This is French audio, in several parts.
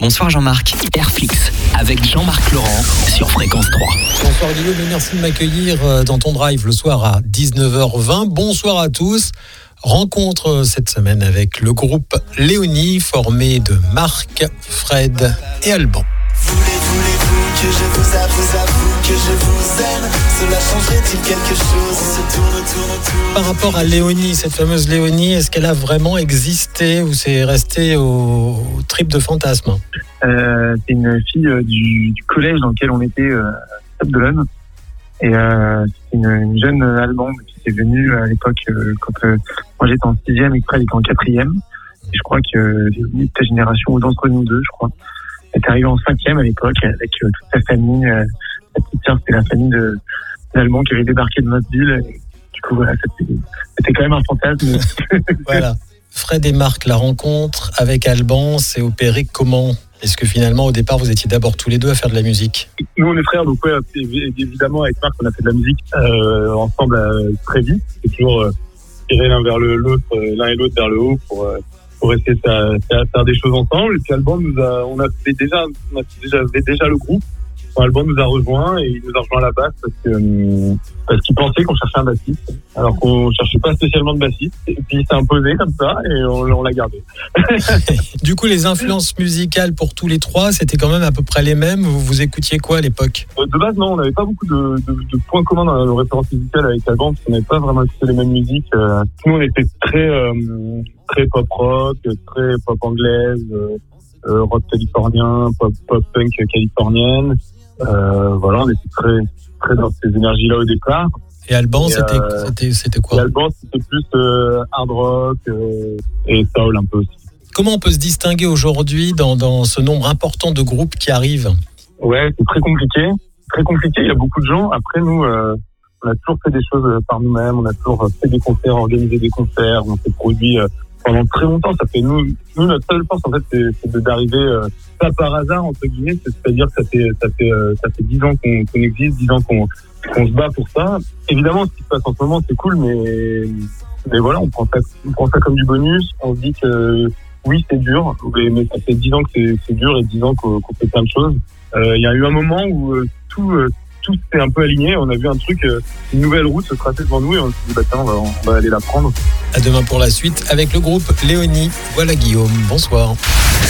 Bonsoir Jean-Marc. Airfix avec Jean-Marc Laurent sur Fréquence 3. Bonsoir Guillaume et merci de m'accueillir euh, dans ton drive le soir à 19h20. Bonsoir à tous. Rencontre euh, cette semaine avec le groupe Léonie formé de Marc, Fred et Alban. Voulez, voulez-vous que je vous avoue, avoue que je vous aime Cela changerait-il quelque chose? On se tourne, tourne, tourne Par rapport à Léonie, cette fameuse Léonie, est-ce qu'elle a vraiment existé ou c'est resté au, au trip de fantasme? Euh, c'est une fille euh, du, du collège dans lequel on était euh, à Sainte-Dolonne. Et euh, c'est une, une jeune Allemande qui est venue à l'époque euh, quand euh, moi j'étais en sixième et que Fred était en quatrième. Et je crois que euh, Léonie, de ta génération ou d'entre nous deux, je crois, elle est arrivée en cinquième à l'époque avec euh, toute sa famille. Sa petite sœur, c'était la famille de d'Allemands qui avait débarqué de notre ville. Et du coup, voilà, c'était c'était quand même un fantasme. Voilà. Fred et Marc, la rencontre avec Alban s'est opérée comment? Est-ce que finalement au départ vous étiez d'abord tous les deux à faire de la musique? Nous, on est frères, donc ouais, évi- évidemment, avec Marc, on a fait de la musique euh, ensemble euh, très vite. C'est toujours euh, tirer l'un vers le- l'autre, euh, l'un et l'autre vers le haut pour, pour essayer de faire, des choses ensemble. Et puis Alban nous a, on a fait déjà, on a déjà, fait déjà le groupe. Enfin, Alban nous a rejoint et il nous a rejoint à la basse parce que euh, parce qu'il pensait qu'on cherchait un bassiste, alors qu'on cherchait pas spécialement de bassiste. Et puis il s'est imposé comme ça et on, on l'a gardé. Du coup, les influences musicales pour tous les trois, c'était quand même à peu près les mêmes. Vous, vous écoutiez quoi à l'époque? Euh, De base, non, on n'avait pas beaucoup de, de, de points communs dans nos références musicales avec Alban, parce qu'on n'avait pas vraiment écouté les mêmes musiques. Euh, nous, on était très, euh, très pop rock, très pop anglaise, euh, rock californien, pop, pop punk californienne. Euh, voilà, on était très, très dans ces énergies-là au départ. Et Alban, c'était euh, c'était- Et quoi? Alban, c'était plus euh, hard rock et soul un peu aussi. Comment on peut se distinguer aujourd'hui dans, dans ce nombre important de groupes qui arrivent? Ouais, c'est très compliqué. Très compliqué. Il y a beaucoup de gens. Après, nous, euh, on a toujours fait des choses par nous-mêmes. On a toujours fait des concerts, organisé des concerts. On s'est produit euh, pendant très longtemps. Ça fait nous, nous notre seule force en fait, c'est d'arriver euh, pas par hasard entre guillemets. C'est- C'est-à-dire que ça fait ça fait euh, ça fait dix ans qu'on qu'on existe, dix ans qu'on qu'on se bat pour ça. Évidemment, ce qui se passe en ce moment, c'est cool, mais mais voilà, on prend ça on prend ça comme du bonus. On se dit que oui, c'est dur, mais, ça fait dix ans que c'est dur et dix ans qu'on qu'on fait plein de choses. Euh, Il y a eu un moment où euh, tout, euh, tout s'est un peu aligné. On a vu un truc, euh, une nouvelle route se tracer devant nous et on s'est dit, bah tiens, on va, on va aller la prendre. À demain pour la suite avec le groupe Léonie. Voilà Guillaume, bonsoir.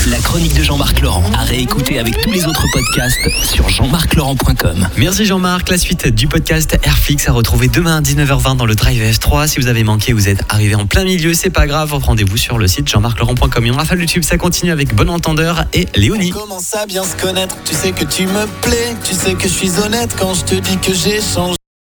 La chronique de Jean-Marc Laurent à réécouter avec tous les autres podcasts sur jean-marc-laurent.com. Merci Jean-Marc. La suite du podcast Airfix à retrouver demain à 19h20 dans le Drive F3. Si vous avez manqué, vous êtes arrivé en plein milieu, c'est pas grave. Rendez-vous sur le site jean-marc-laurent.com. Et on rafale le tube, ça continue avec Bon Entendeur et Léonie. On commence à bien se connaître Tu sais que tu me plais Tu sais que je suis honnête je te dis que j'ai changé